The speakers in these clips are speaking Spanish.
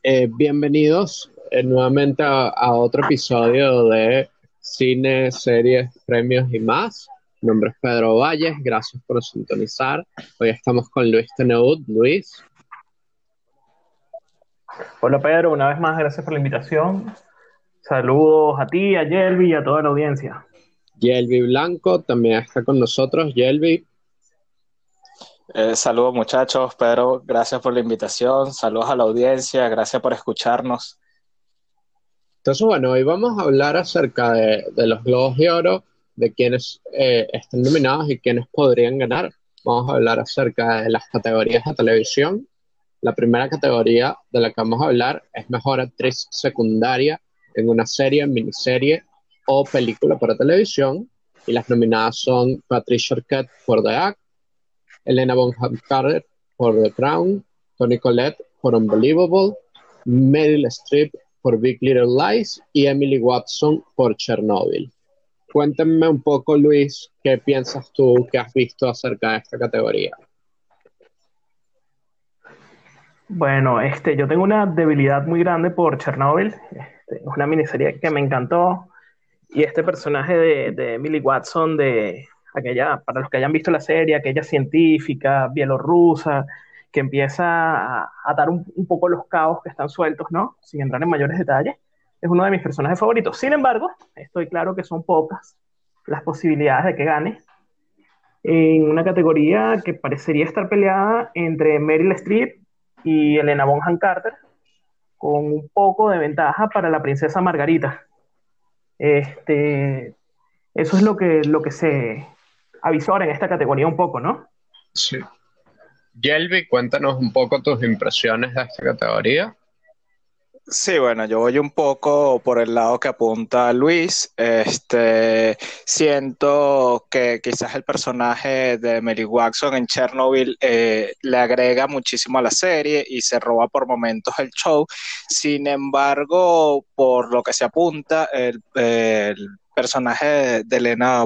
Eh, bienvenidos eh, nuevamente a, otro episodio de Cine, Series, Premios y más. Mi nombre es Pedro Valles, gracias por sintonizar. Hoy estamos con Luis Teneud. Luis. Hola Pedro, una vez más gracias por la invitación. Saludos a ti, a Yelvi y a toda la audiencia. Yelvi Blanco también está con nosotros. Yelvi. Eh, saludos muchachos, Pedro, gracias por la invitación, saludos a la audiencia, gracias por escucharnos. Entonces, bueno, hoy vamos a hablar acerca de, los Globos de Oro, de quienes eh, están nominados y quienes podrían ganar. Vamos a hablar acerca de las categorías de televisión. La primera categoría de la que vamos a hablar es Mejor Actriz Secundaria en una serie, miniserie o película para televisión. Y las nominadas son Patricia Arquette por The Act, Elena Bonham Carter por The Crown, Tony Collette por Unbelievable, Meryl Streep por Big Little Lies y Emily Watson por Chernobyl. Cuéntenme un poco, Luis, qué piensas tú que has visto acerca de esta categoría. Bueno, este, yo tengo una debilidad muy grande por Chernobyl. Este, es una miniserie que me encantó. Y este personaje de, de Emily Watson de, aquella, para los que hayan visto la serie, aquella científica bielorrusa, que empieza a atar un, poco los caos que están sueltos, ¿no? Sin entrar en mayores detalles, es uno de mis personajes favoritos. Sin embargo, estoy claro que son pocas las posibilidades de que gane en una categoría que parecería estar peleada entre Meryl Streep y Elena Bonham Carter, con un poco de ventaja para la princesa Margarita. Este, eso es lo que, lo que se, avisor en esta categoría un poco, ¿no? Sí. Yelvi, cuéntanos un poco tus impresiones de esta categoría. Sí, bueno, yo voy un poco por el lado que apunta Luis. Este, siento que quizás el personaje de Mary Watson en Chernobyl eh, le agrega muchísimo a la serie y se roba por momentos el show. Sin embargo, por lo que se apunta, el, personaje de Elena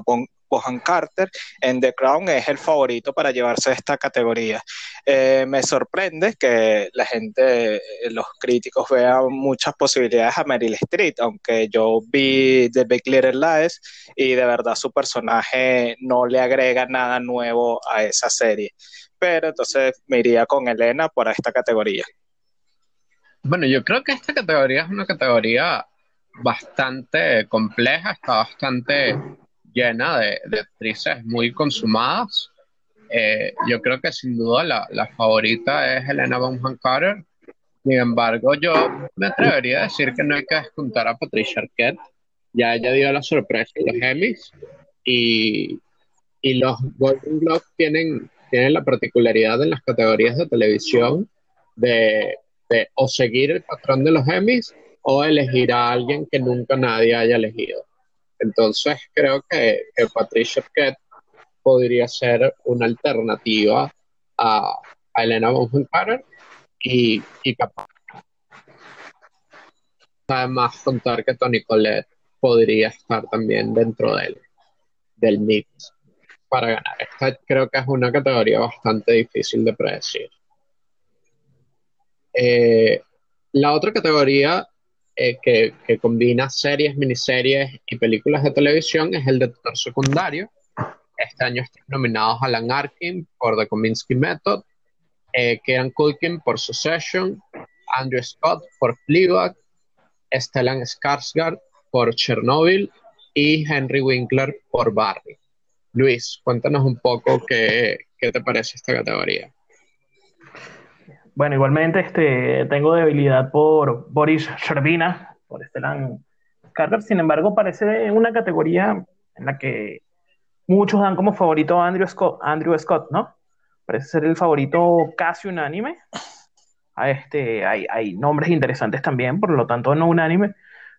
Bohan Carter en The Crown es el favorito para llevarse esta categoría. Eh, me sorprende que la gente, eh, los críticos vean muchas posibilidades a Meryl Streep, aunque yo vi The Big Little Lies y de verdad su personaje no le agrega nada nuevo a esa serie. Pero entonces me iría con Elena para esta categoría. Bueno, yo creo que esta categoría es una categoría bastante compleja, está bastante llena de, actrices muy consumadas. Eh, yo creo que sin duda la, favorita es Helena Bonham Carter. Sin embargo, yo me atrevería a decir que no hay que descontar a Patricia Arquette. Ya ella dio la sorpresa en los Emmys y, y los Golden Globes tienen, tienen la particularidad en las categorías de televisión de, de o seguir el patrón de los Emmys o elegir a alguien que nunca nadie haya elegido. Entonces creo que, Patricia Arquette podría ser una alternativa a, Elena Bonham Carter y, y además contar que Tony Collette podría estar también dentro del, del mix para ganar. Esta creo que es una categoría bastante difícil de predecir. Eh, la otra categoría eh, que, combina series, miniseries y películas de televisión es el de actor secundario. Este año están nominados Alan Arkin por The Kominsky Method, eh, Kieran Culkin por Succession, Andrew Scott por Fleabag, Stellan Skarsgård por Chernobyl y Henry Winkler por Barry. Luis, cuéntanos un poco qué, qué te parece esta categoría. Bueno, igualmente este, tengo debilidad por Boris Sherbina, por Stellan Carter. Sin embargo, parece una categoría en la que muchos dan como favorito a Andrew Scott, Andrew Scott ¿no? Parece ser el favorito casi unánime. Este, hay, nombres interesantes también, por lo tanto no unánime,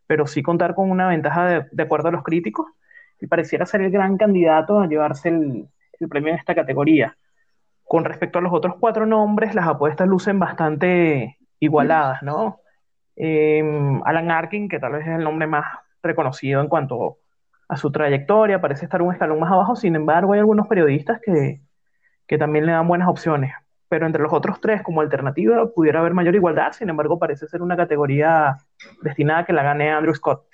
pero sí contar con una ventaja de, de acuerdo a los críticos y pareciera ser el gran candidato a llevarse el, el premio en esta categoría. Con respecto a los otros cuatro nombres, las apuestas lucen bastante igualadas, ¿no? Em, Alan Arkin, que tal vez es el nombre más reconocido en cuanto a su trayectoria, parece estar un escalón más abajo, sin embargo hay algunos periodistas que, también le dan buenas opciones. pero entre los otros tres, como alternativa, pudiera haber mayor igualdad. Sin embargo, parece ser una categoría destinada a que la gane Andrew Scott.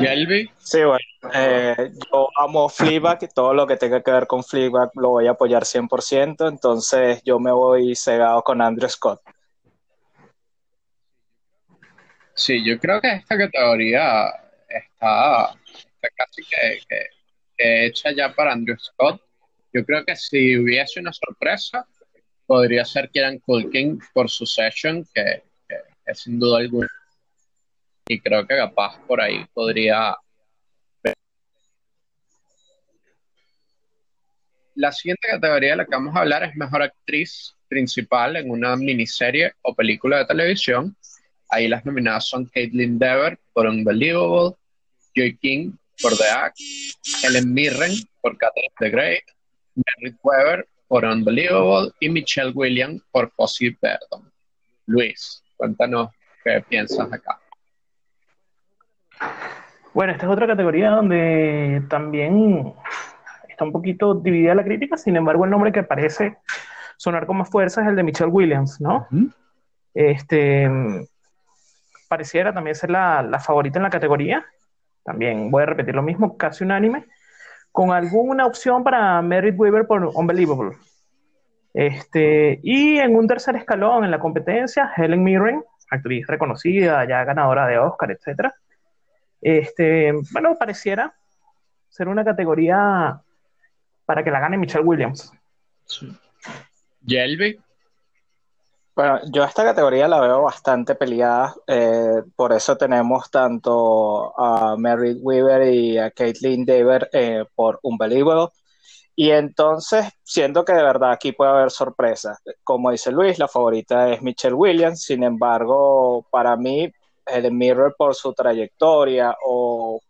¿Yelby? Sí, bueno, eh, yo amo Fleabag y todo lo que tenga que ver con Fleabag lo voy a apoyar 100%, entonces yo me voy cegado con Andrew Scott. Sí, yo creo que esta categoría está, casi que, hecha ya para Andrew Scott. Yo creo que si hubiese una sorpresa, podría ser Kieran Culkin por su session, que, es sin duda alguna. Y creo que capaz por ahí podría. La siguiente categoría de la que vamos a hablar es mejor actriz principal en una miniserie o película de televisión. Ahí las nominadas son Caitlin Dever por Unbelievable, Joy King por The Act, Helen Mirren por Catherine the Great, Merritt Weber por Unbelievable y Michelle Williams por Fossil Verdon. Luis, cuéntanos qué piensas acá. Bueno, esta es otra categoría donde también está un poquito dividida la crítica, sin embargo el nombre que parece sonar con más fuerza es el de Michelle Williams, ¿no? Este, pareciera también ser la, favorita en la categoría. También voy a repetir lo mismo, casi unánime, con alguna opción para Merit Weaver por Unbelievable. Este, y en un tercer escalón en la competencia, Helen Mirren, actriz reconocida, ya ganadora de Oscar, etc. Este, bueno, pareciera ser una categoría para que la gane Michelle Williams. Sí. Yelby. Bueno, yo esta categoría la veo bastante peleada, eh, por eso tenemos tanto a Mary Weaver y a Caitlin Dever eh, por Unbelievable. Y entonces, siento que de verdad aquí puede haber sorpresas. Como dice Luis, la favorita es Michelle Williams, sin embargo, para mí, el Mirror por su trayectoria o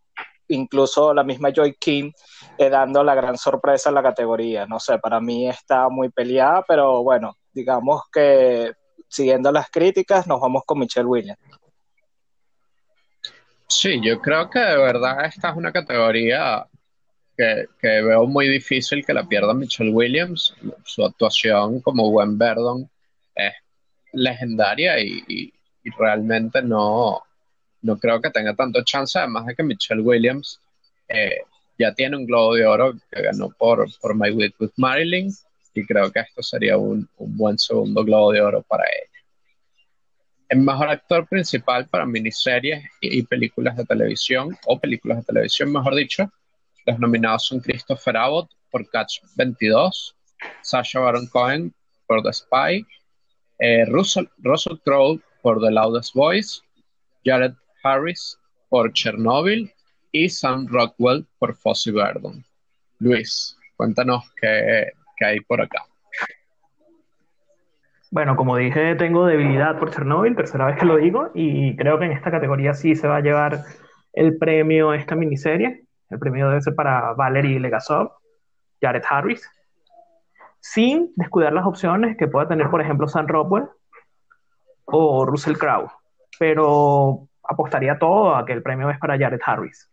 incluso la misma Joy King eh, dando la gran sorpresa en la categoría. No sé, para mí está muy peleada, pero bueno, digamos que siguiendo las críticas, nos vamos con Michelle Williams. Sí, yo creo que de verdad esta es una categoría que, veo muy difícil que la pierda Michelle Williams. Su actuación como Gwen Verdon es legendaria y, realmente no, no creo que tenga tanto chance, además de que Michelle Williams eh, ya tiene un Globo de Oro que ganó por, por My Week with Marilyn y creo que esto sería un, buen segundo globo de oro para ella. El mejor actor principal para miniseries y, películas de televisión, o películas de televisión, mejor dicho, los nominados son Christopher Abbott por Catch 22, Sasha Baron Cohen por The Spy, eh, Russell, Russell Crowe por The Loudest Voice, Jared Harris por Chernobyl y Sam Rockwell por Fossey Verdon. Luis, cuéntanos qué, hay por acá. Bueno, como dije, tengo debilidad por Chernobyl, tercera vez que lo digo, y creo que en esta categoría sí se va a llevar el premio esta miniserie. El premio debe ser para Valerie Legasov, Jared Harris, sin descuidar las opciones que pueda tener, por ejemplo, Sam Rockwell o Russell Crowe. Pero apostaría todo a que el premio es para Jared Harris.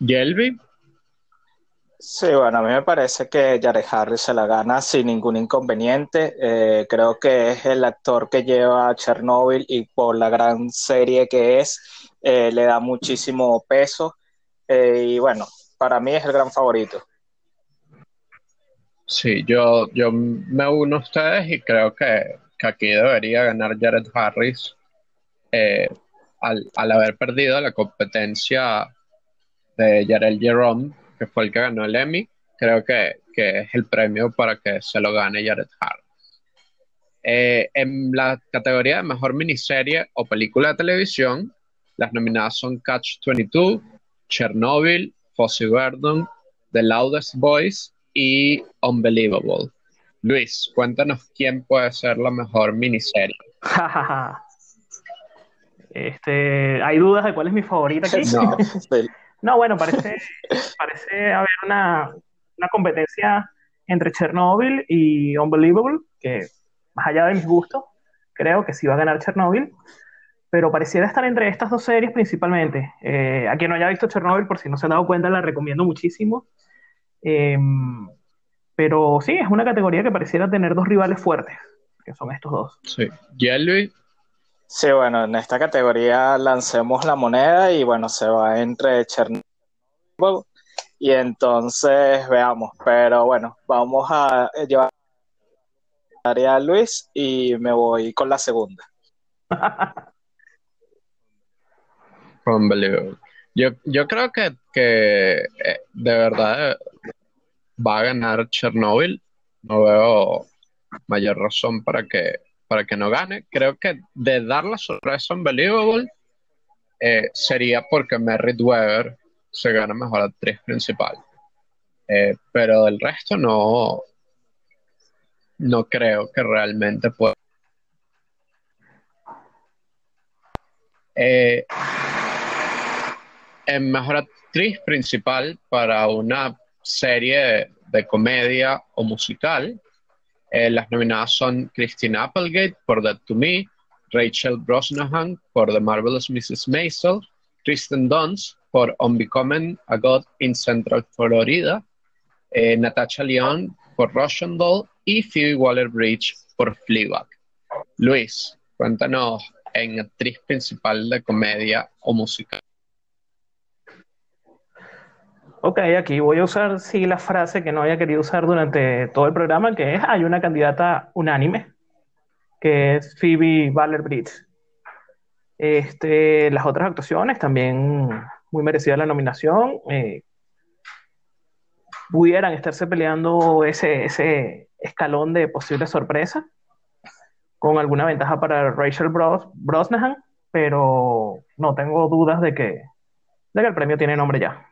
¿Yelby? Sí, bueno, a mí me parece que Jared Harris se la gana sin ningún inconveniente. Eh, creo que es el actor que lleva a Chernobyl y por la gran serie que es, eh, le da muchísimo peso. Eh, y bueno, para mí es el gran favorito. Sí, yo, yo me uno a ustedes y creo que, aquí debería ganar Jared Harris al, al haber perdido la competencia de Jarell Jerome que fue el que ganó el Emmy, creo que, es el premio para que se lo gane Jared Harris. Eh, en la categoría de mejor miniserie o película de televisión, las nominadas son Catch 22, Chernobyl, Fossey Verdon, The Loudest Voice y Unbelievable. Luis, cuéntanos quién puede ser la mejor miniserie. este, ¿Hay dudas de cuál es mi favorita aquí? No. No, bueno, parece, parece haber una, competencia entre Chernobyl y Unbelievable, que más allá de mis gustos, creo que sí va a ganar Chernobyl, pero pareciera estar entre estas dos series principalmente. Eh, a quien no haya visto Chernobyl, por si no se han dado cuenta, la recomiendo muchísimo. Em, Pero sí, es una categoría que pareciera tener dos rivales fuertes, que son estos dos. Sí. Luis? Sí, bueno, en esta categoría lancemos la moneda y bueno, se va entre Chernobyl y entonces veamos. Pero bueno, vamos a llevar a Luis y me voy con la segunda. Yo, yo creo que, que eh, de verdad va a ganar Chernobyl. No veo mayor razón para que, para que no gane. Creo que de dar la sorpresa Unbelievable eh, sería porque Merritt Weber se gana mejor actriz principal. Eh, pero del resto no, no creo que realmente pueda. Eh, en mejor actriz principal para una serie de comedia o musical, eh, las nominadas son Christine Applegate por Dead to Me, Rachel Brosnahan por The Marvelous Mrs. Maisel, Kristen Dunst por Unbecoming a God in Central Florida, eh, Natasha Leon por Russian Doll y Phoebe Waller-Bridge por Fleabag. Luis, cuéntanos en actriz principal de comedia o musical. Ok, aquí voy a usar sí la frase que no había querido usar durante todo el programa, que es hay una candidata unánime, que es Phoebe Waller-Bridge. Este, las otras actuaciones también muy merecida la nominación. Eh, pudieran estarse peleando ese, ese escalón de posible sorpresa, con alguna ventaja para Rachel Bros Brosnahan, pero no tengo dudas de que, de que el premio tiene nombre ya.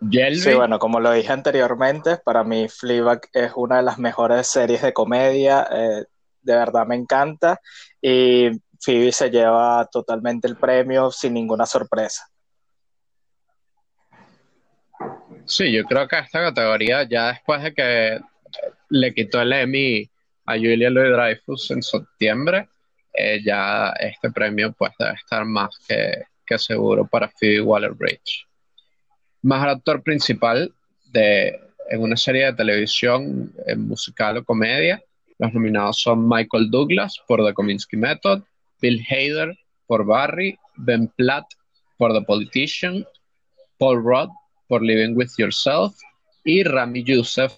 Sí, bueno, como lo dije anteriormente, para mí Fleabag es una de las mejores series de comedia, eh, de verdad me encanta, y Phoebe se lleva totalmente el premio sin ninguna sorpresa. Sí, yo creo que esta categoría, ya después de que le quitó el Emmy a Julia Louis Dreyfus en septiembre, eh, ya este premio pues debe estar más que, que seguro para Phoebe Waller-Bridge. Mejor actor principal de, en una serie de televisión musical o comedia. Los nominados son Michael Douglas por The Kominsky Method, Bill Hader por Barry, Ben Platt por The Politician, Paul Rudd por Living With Yourself y Rami Youssef.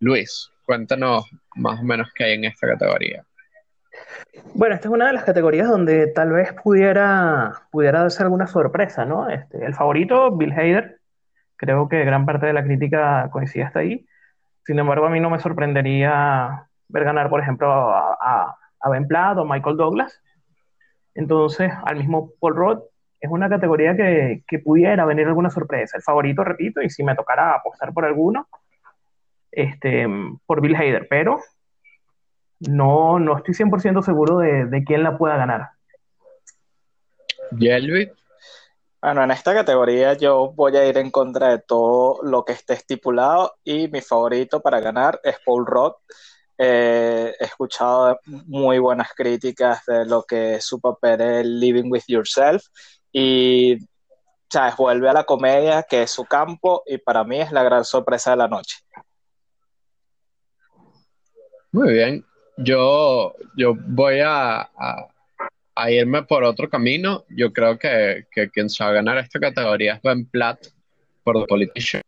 Luis, cuéntanos más o menos qué hay en esta categoría. Bueno, esta es una de las categorías donde tal vez pudiera, pudiera darse alguna sorpresa, ¿no? Este, el favorito, Bill Hader, creo que gran parte de la crítica coincide hasta ahí. Sin embargo, a mí no me sorprendería ver ganar, por ejemplo, a, Ben Platt o Michael Douglas. Entonces, al mismo Paul Rudd, es una categoría que, que, pudiera venir alguna sorpresa. El favorito, repito, y si me tocara apostar por alguno, este, por Bill Hader, pero no, no estoy 100% seguro de, de, quién la pueda ganar. Yelvi. Bueno, en esta categoría yo voy a ir en contra de todo lo que esté estipulado y mi favorito para ganar es Paul Rudd. Eh, he escuchado muy buenas críticas de lo que es su papel en Living with Yourself y ¿sabes? vuelve a la comedia que es su campo y para mí es la gran sorpresa de la noche. Muy bien, yo, yo voy a, irme por otro camino. Yo creo que, que quien se va a ganar esta categoría es Ben Platt por The Politician.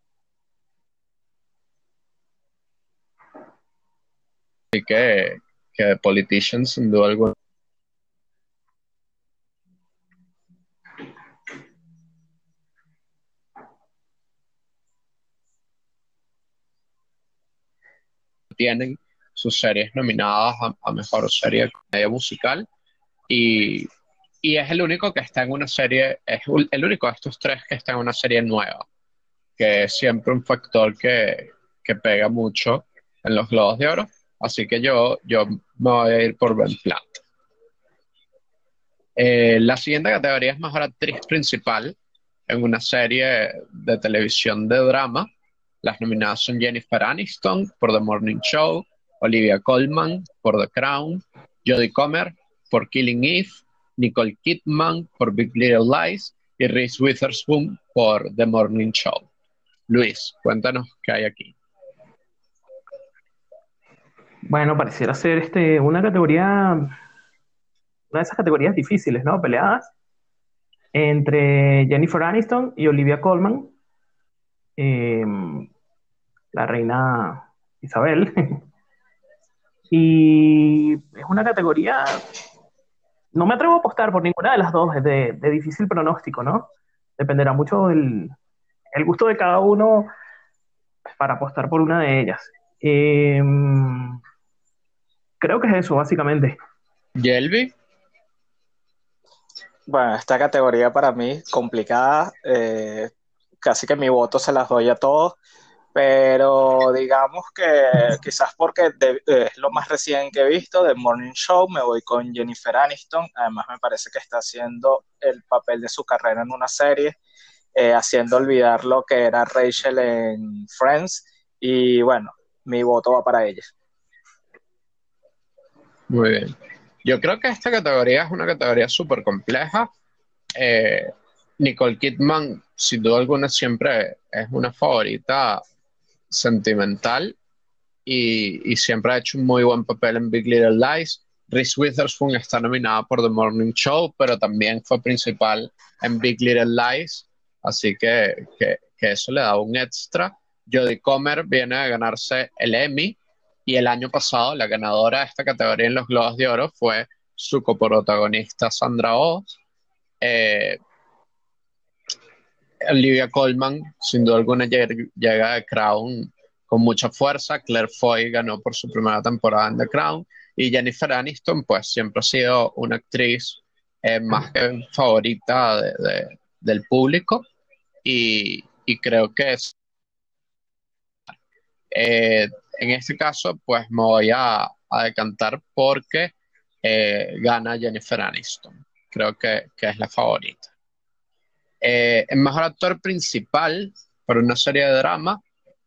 Así que, que The Politician, sin duda alguna. tienen sus series nominadas a, Mejor Serie de Comedia Musical y, y, es el único que está en una serie, es el único de estos tres que está en una serie nueva, que es siempre un factor que, que pega mucho en los Globos de Oro, así que yo, yo me voy a ir por Ben Platt. Eh, la siguiente categoría es Mejor Actriz Principal en una serie de televisión de drama. Las nominadas son Jennifer Aniston por The Morning Show, Olivia Colman por The Crown, Jodie Comer por Killing Eve, Nicole Kidman por Big Little Lies y Reese Witherspoon por The Morning Show. Luis, cuéntanos qué hay aquí. Bueno, pareciera ser este, una categoría, una de esas categorías difíciles, ¿no? Peleadas entre Jennifer Aniston y Olivia Colman, em, la reina Isabel. y es una categoría, no me atrevo a apostar por ninguna de las dos, es de, difícil pronóstico, ¿no? Dependerá mucho del el gusto de cada uno para apostar por una de ellas. Em, creo que es eso, básicamente. ¿Yelby? Bueno, esta categoría para mí complicada. Eh, casi que mi voto se las doy a todos. Pero digamos que quizás porque es lo más recién que he visto de Morning Show, me voy con Jennifer Aniston. Además, me parece que está haciendo el papel de su carrera en una serie, eh, haciendo olvidar lo que era Rachel en Friends. Y bueno, mi voto va para ella. Muy bien. Yo creo que esta categoría es una categoría súper compleja. Eh, Nicole Kidman, sin duda alguna, siempre es una favorita sentimental y, siempre ha hecho un muy buen papel en Big Little Lies. Reese Witherspoon está nominada por The Morning Show, pero también fue principal en Big Little Lies, así que, que, que eso le da un extra. Jodie Comer viene a ganarse el Emmy y el año pasado la ganadora de esta categoría en los Globos de Oro fue su coprotagonista Sandra Oh. Olivia Colman, sin duda alguna, llega de Crown con mucha fuerza. Claire Foy ganó por su primera temporada en The Crown. Y Jennifer Aniston, pues siempre ha sido una actriz eh, más que favorita del público. Y, creo que es. Eh, en este caso, pues me voy a, decantar porque eh, gana Jennifer Aniston. Creo que, es la favorita. Eh, el mejor actor principal por una serie de drama,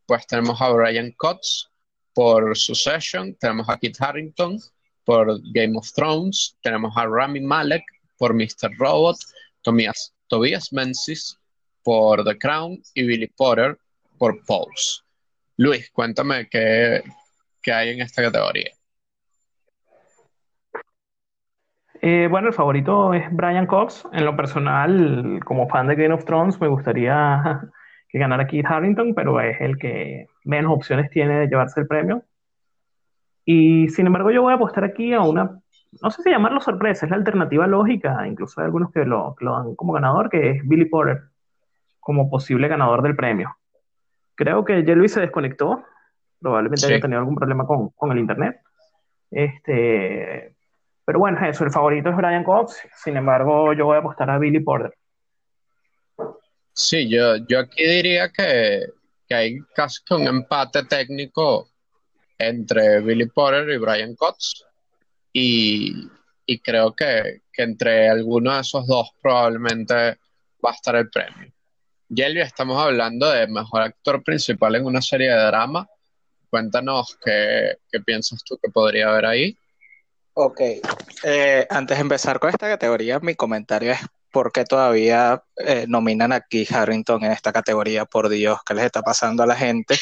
pues tenemos a Brian Cox por Succession, tenemos a Kit Harrington por Game of Thrones, tenemos a Rami Malek por Mr. Robot, Tobias, Tobias Menzies por The Crown y Billy Potter por Pose. Luis, cuéntame qué, hay en esta categoría. Eh, bueno, el favorito es Brian Cox. En lo personal, como fan de Game of Thrones, me gustaría que ganara Kit Harrington, pero es el que menos opciones tiene de llevarse el premio. Y sin embargo, yo voy a apostar aquí a una, no sé si llamarlo sorpresa, es la alternativa lógica, incluso hay algunos que lo, que lo dan como ganador, que es Billy Porter, como posible ganador del premio. Creo que Luis se desconectó. Probablemente haya tenido algún problema con, el internet. Este, pero bueno, eso, el favorito es Brian Cox. Sin embargo, yo voy a apostar a Billy Porter. Sí, yo, yo aquí diría que, hay casi que un empate técnico entre Billy Porter y Brian Cox. Y, creo que, que entre alguno de esos dos probablemente va a estar el premio. Yelvia, estamos hablando de mejor actor principal en una serie de drama. Cuéntanos qué, piensas tú que podría haber ahí. Ok, eh, antes de empezar con esta categoría, mi comentario es por qué todavía eh, nominan a Keith Harrington en esta categoría, por Dios, ¿qué les está pasando a la gente?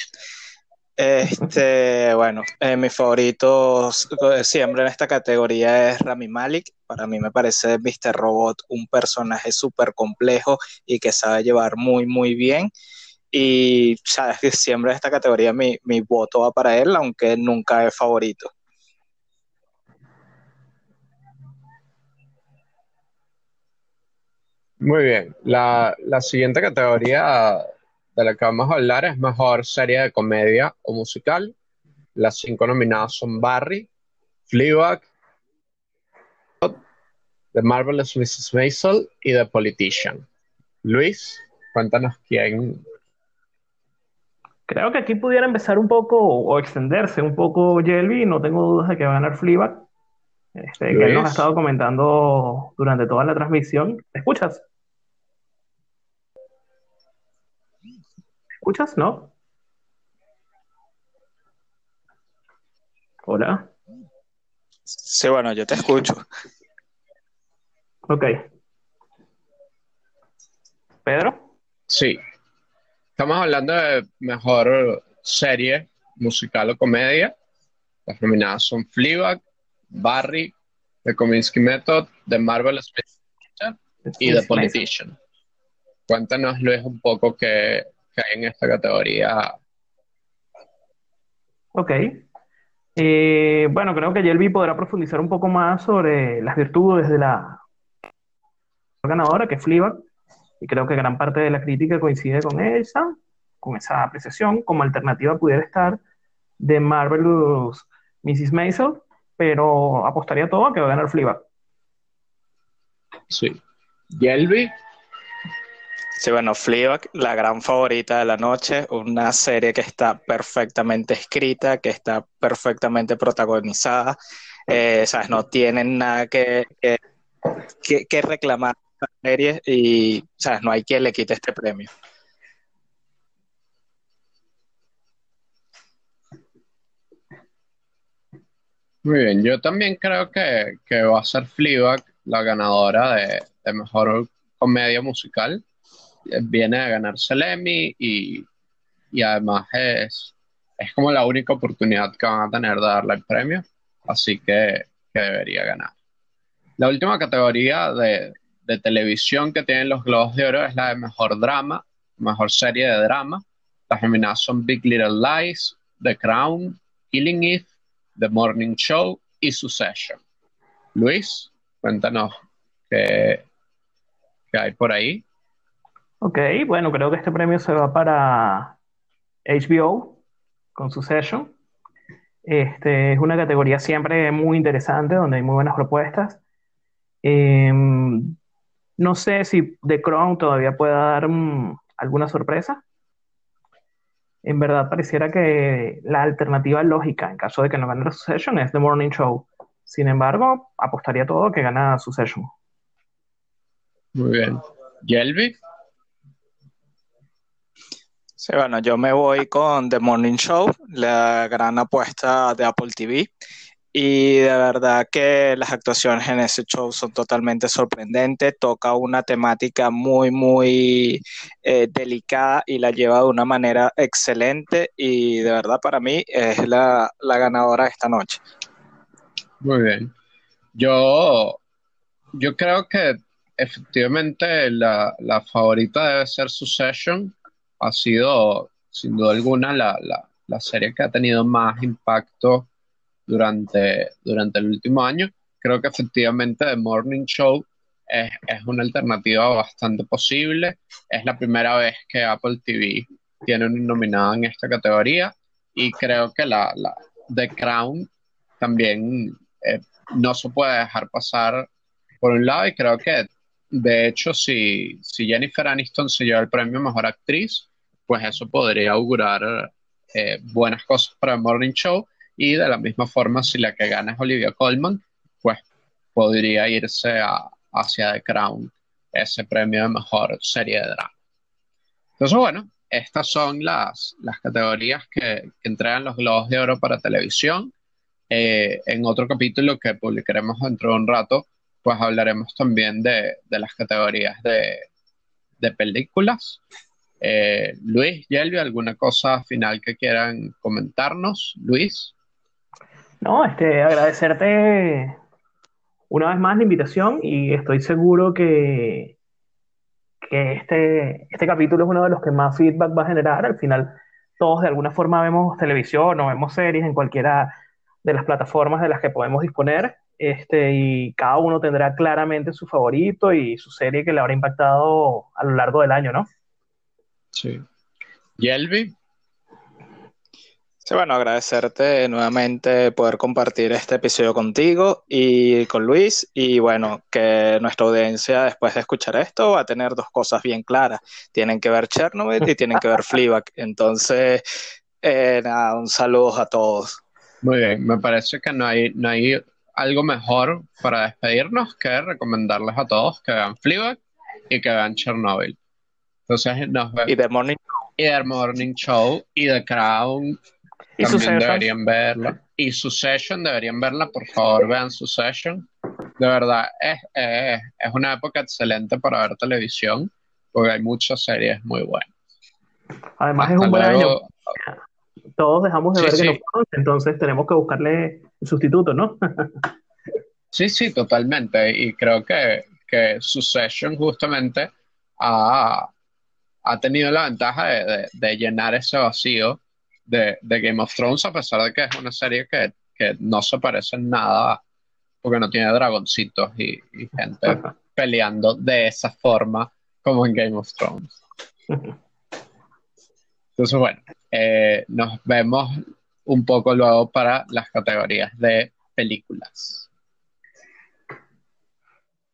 Este, bueno, eh, mi favorito siempre en esta categoría es Rami Malik. Para mí me parece Mr. Robot un personaje súper complejo y que sabe llevar muy, muy bien. Y sabes que siempre en esta categoría mi, mi voto va para él, aunque nunca es favorito. Muy bien. La, la siguiente categoría de la que vamos a hablar es mejor serie de comedia o musical. Las cinco nominadas son Barry, Fleabag, The Marvelous Mrs. Maisel y The Politician. Luis, cuéntanos quién. Creo que aquí pudiera empezar un poco o extenderse un poco Jelby. No tengo dudas de que va a ganar Fleabag. Este, que él nos ha estado comentando durante toda la transmisión. ¿Me escuchas? Escuchas, no? Hola. Sí, bueno, yo te escucho. Ok. ¿Pedro? Sí. estamos hablando de mejor serie musical o comedia. Las nominadas son Fleabag, Barry, The Kominsky Method, The Marvelous y The Politician. Cuéntanos, Luis, un poco qué, hay en esta categoría. Ok. Eh, bueno, creo que Yelby podrá profundizar un poco más sobre las virtudes de la ganadora, que es Fleabag, y creo que gran parte de la crítica coincide con esa, con esa apreciación. Como alternativa pudiera estar The Marvelous Mrs. Maisel, pero apostaría todo a que va a ganar Fleabag. Sí. Yelby. Sí, bueno, Fleabag, la gran favorita de la noche, una serie que está perfectamente escrita, que está perfectamente protagonizada, eh, ¿sabes? No tienen nada que, que, que, reclamar esta serie y, ¿sabes? No hay quien le quite este premio. Muy bien, yo también creo que, que va a ser Fleabag la ganadora de, de mejor comedia musical viene a ganarse el Emmy y, y además es, es como la única oportunidad que van a tener de darle el premio, así que, que debería ganar. La última categoría de, de, televisión que tienen los Globos de Oro es la de mejor drama, mejor serie de drama. Las nominadas son Big Little Lies, The Crown, Killing Eve, The Morning Show y Succession. Luis, cuéntanos qué, qué hay por ahí. Ok, bueno, creo que este premio se va para HBO con su session. Este, es una categoría siempre muy interesante, donde hay muy buenas propuestas. Em, no sé si The Crown todavía pueda dar mm, alguna sorpresa. En verdad pareciera que la alternativa lógica, en caso de que no gane Succession, es The Morning Show. Sin embargo, apostaría todo que gana Succession. Muy bien. ¿Yelvi? Sí, bueno, yo me voy con The Morning Show, la gran apuesta de Apple TV. Y de verdad que las actuaciones en ese show son totalmente sorprendentes. Toca una temática muy, muy eh, delicada y la lleva de una manera excelente. Y de verdad para mí es la, la ganadora de esta noche. Muy bien. Yo, yo creo que efectivamente la, la favorita debe ser Succession ha sido, sin duda alguna, la, la, serie que ha tenido más impacto durante, durante el último año. Creo que efectivamente The Morning Show es, es, una alternativa bastante posible. Es la primera vez que Apple TV tiene una nominada en esta categoría y creo que la, la The Crown también eh, no se puede dejar pasar por un lado y creo que de hecho, si, si Jennifer Aniston se lleva el premio Mejor Actriz, pues eso podría augurar eh, buenas cosas para el Morning Show. Y de la misma forma, si la que gana es Olivia Colman, pues podría irse hacia The Crown, ese premio de Mejor Serie de Drama. Entonces, bueno, estas son las, las categorías que, entregan los Globos de Oro para televisión. Eh, en otro capítulo que publicaremos dentro de un rato, pues hablaremos también de, las categorías de, películas. Eh, Luis, Yelvia, ¿alguna cosa final que quieran comentarnos? Luis. No, este, agradecerte una vez más la invitación y estoy seguro que, que este, este capítulo es uno de los que más feedback va a generar. Al final, todos de alguna forma vemos televisión o vemos series en cualquiera de las plataformas de las que podemos disponer este, y cada uno tendrá claramente su favorito y su serie que le habrá impactado a lo largo del año, ¿no? Sí. ¿Yelvi? Sí, bueno, agradecerte nuevamente poder compartir este episodio contigo y con Luis. Y bueno, que nuestra audiencia, después de escuchar esto, va a tener dos cosas bien claras. Tienen que ver Chernobyl y tienen que ver Fleabag. Entonces, eh, nada, un saludo a todos. Muy bien, me parece que no hay, no hay algo mejor para despedirnos que recomendarles a todos que vean Fleabag y que vean Chernobyl. Entonces nos vemos. Y The Morning Show. Y The Morning Show y The Crown también deberían verla. Y Succession deberían verla, por favor, vean Succession. De verdad, es, es, es una época excelente para ver televisión, porque hay muchas series muy buenas. Además es un buen año. Todos dejamos de Sí, ver Game sí. of Thrones, entonces tenemos que buscarle sustituto, ¿no? Sí, sí, totalmente. Y creo que, que Succession justamente ha, ha tenido la ventaja de, de- de llenar ese vacío de, de Game of Thrones, a pesar de que es una serie que, que no se parece en nada, porque no tiene dragoncitos y, y gente peleando de esa forma como en Game of Thrones. Entonces, bueno, eh, nos vemos un poco luego para las categorías de películas.